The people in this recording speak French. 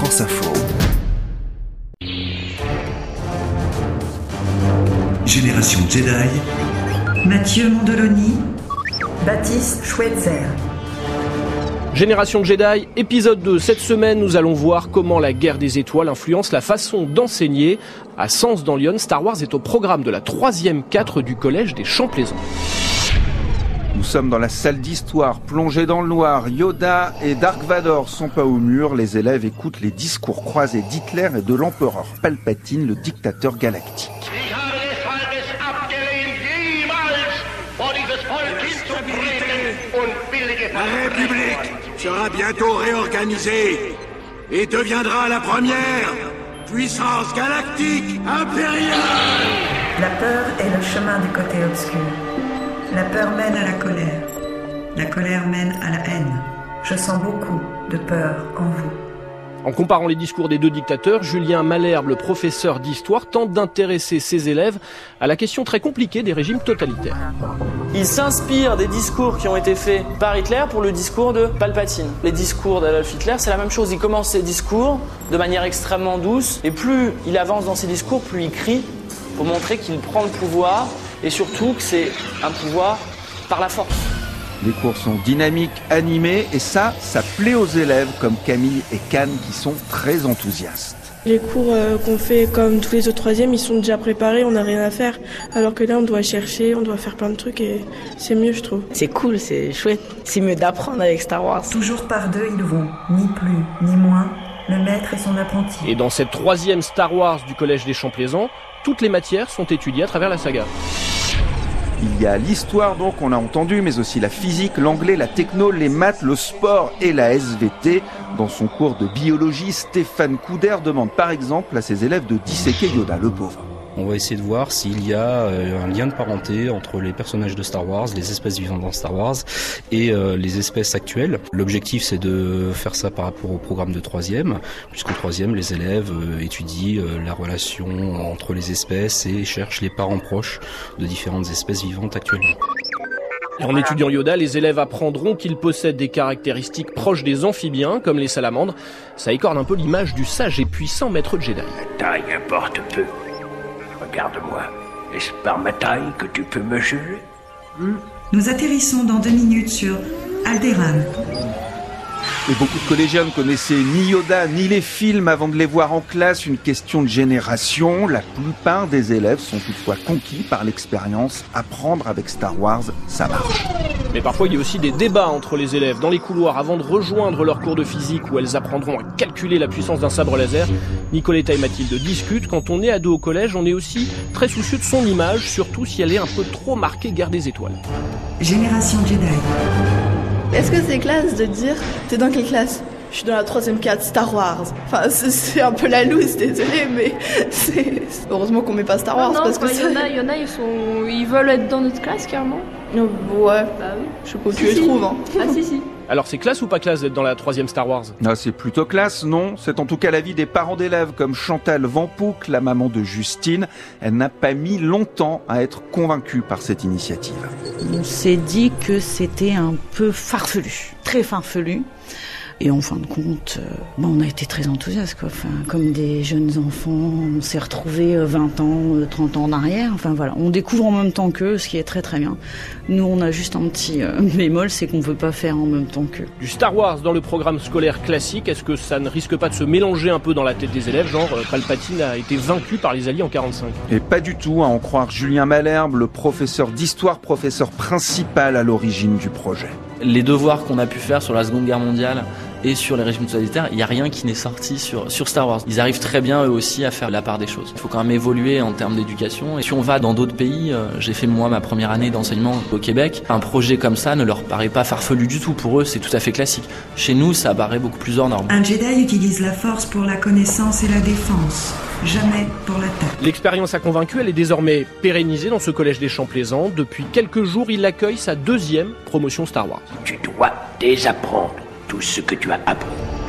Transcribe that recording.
France Info. Génération Jedi. Mathieu Mondoloni, Baptiste Schweitzer. Génération Jedi, épisode 2. Cette semaine, nous allons voir comment la guerre des étoiles influence la façon d'enseigner. À Sens dans Lyon, Star Wars est au programme de la troisième 4 du collège des Champs-Plaisants. Nous sommes dans la salle d'histoire, plongée dans le noir. Yoda et Dark Vador sont pas au mur. Les élèves écoutent les discours croisés d'Hitler et de l'empereur Palpatine, le dictateur galactique. La République sera bientôt réorganisée et deviendra la première puissance galactique impériale. La peur est le chemin du côté obscur. La peur mène à la colère. La colère mène à la haine. Je sens beaucoup de peur en vous. En comparant les discours des deux dictateurs, Julien Malherbe, le professeur d'histoire, tente d'intéresser ses élèves à la question très compliquée des régimes totalitaires. Il s'inspire des discours qui ont été faits par Hitler pour le discours de Palpatine. Les discours d'Adolf Hitler, c'est la même chose. Il commence ses discours de manière extrêmement douce, et plus il avance dans ses discours, plus il crie pour montrer qu'il prend le pouvoir, et surtout que c'est un pouvoir par la force. Les cours sont dynamiques, animés, et ça, ça plaît aux élèves comme Camille et Cannes qui sont très enthousiastes. Les cours euh, qu'on fait comme tous les autres troisièmes, ils sont déjà préparés, on n'a rien à faire. Alors que là, on doit chercher, on doit faire plein de trucs et c'est mieux, je trouve. C'est cool, c'est chouette. C'est mieux d'apprendre avec Star Wars. Toujours par deux, ils vont, ni plus, ni moins, le maître et son apprenti. Et dans cette troisième Star Wars du collège des Champs-Plaisants, toutes les matières sont étudiées à travers la saga. Il y a l'histoire, donc, on a entendu, mais aussi la physique, l'anglais, la techno, les maths, le sport et la SVT. Dans son cours de biologie, Stéphane Couder demande par exemple à ses élèves de disséquer Yoda, le pauvre. On va essayer de voir s'il y a euh, un lien de parenté entre les personnages de Star Wars, les espèces vivantes dans Star Wars et euh, les espèces actuelles. L'objectif c'est de faire ça par rapport au programme de troisième, puisqu'au troisième les élèves euh, étudient la relation entre les espèces et cherchent les parents proches de différentes espèces vivantes actuellement. En étudiant Yoda, les élèves apprendront qu'il possède des caractéristiques proches des amphibiens, comme les salamandres. Ça écorne un peu l'image du sage et puissant maître Jedi. taille importe peu. Regarde-moi. Est-ce par ma taille que tu peux me juger? Nous atterrissons dans deux minutes sur Alderaan. Et beaucoup de collégiens ne connaissaient ni Yoda ni les films avant de les voir en classe, une question de génération. La plupart des élèves sont toutefois conquis par l'expérience. Apprendre avec Star Wars, ça marche. Mais parfois, il y a aussi des débats entre les élèves dans les couloirs avant de rejoindre leur cours de physique où elles apprendront à calculer la puissance d'un sabre laser. Nicoletta et Mathilde discutent. Quand on est ado au collège, on est aussi très soucieux de son image, surtout si elle est un peu trop marquée guerre des étoiles. Génération Jedi. Est-ce que c'est classe de dire T'es dans quelle classe? Je suis dans la troisième 4 Star Wars. Enfin, c'est- un peu la loose, désolé, mais c'est. Heureusement qu'on met pas Star Wars non, parce que il y en a, il y en a, ils sont, ils veulent être dans notre classe carrément. Ouais, Bah oui. je sais pas où Si, tu les si. trouves. Hein. Ah si si. Alors c'est classe ou pas classe d'être dans la troisième Star Wars? Ah, c'est plutôt classe, non? C'est en tout cas l'avis des parents d'élèves comme Chantal Vampouc, la maman de Justine. Elle n'a pas mis longtemps à être convaincue par cette initiative. On s'est dit que c'était un peu farfelu, très farfelu. Et en fin de compte, euh, bah, on a été très enthousiastes, quoi. Enfin, comme des jeunes enfants, on s'est retrouvés euh, 20 ans, euh, 30 ans en arrière. Enfin voilà, on découvre en même temps qu'eux, ce qui est très très bien. Nous, on a juste un petit euh, bémol, c'est qu'on peut pas faire en même temps qu'eux. Du Star Wars dans le programme scolaire classique, est-ce que ça ne risque pas de se mélanger un peu dans la tête des élèves Genre, euh, Palpatine a été vaincu par les Alliés en 45. Et pas du tout, à en croire Julien Malherbe, le professeur d'histoire, professeur principal à l'origine du projet. Les devoirs qu'on a pu faire sur la Seconde Guerre mondiale et sur les régimes totalitaires, il n'y a rien qui n'est sorti sur, sur Star Wars. Ils arrivent très bien eux aussi à faire la part des choses. Il faut quand même évoluer en termes d'éducation. Et si on va dans d'autres pays, euh, j'ai fait moi ma première année d'enseignement au Québec, un projet comme ça ne leur paraît pas farfelu du tout. Pour eux, c'est tout à fait classique. Chez nous, ça paraît beaucoup plus hors norme. Un Jedi utilise la force pour la connaissance et la défense, jamais pour l'attaque. L'expérience a convaincu, elle est désormais pérennisée dans ce collège des Champs-Plaisants. Depuis quelques jours, il accueille sa deuxième promotion Star Wars. Tu dois désapprendre tout ce que tu as appris.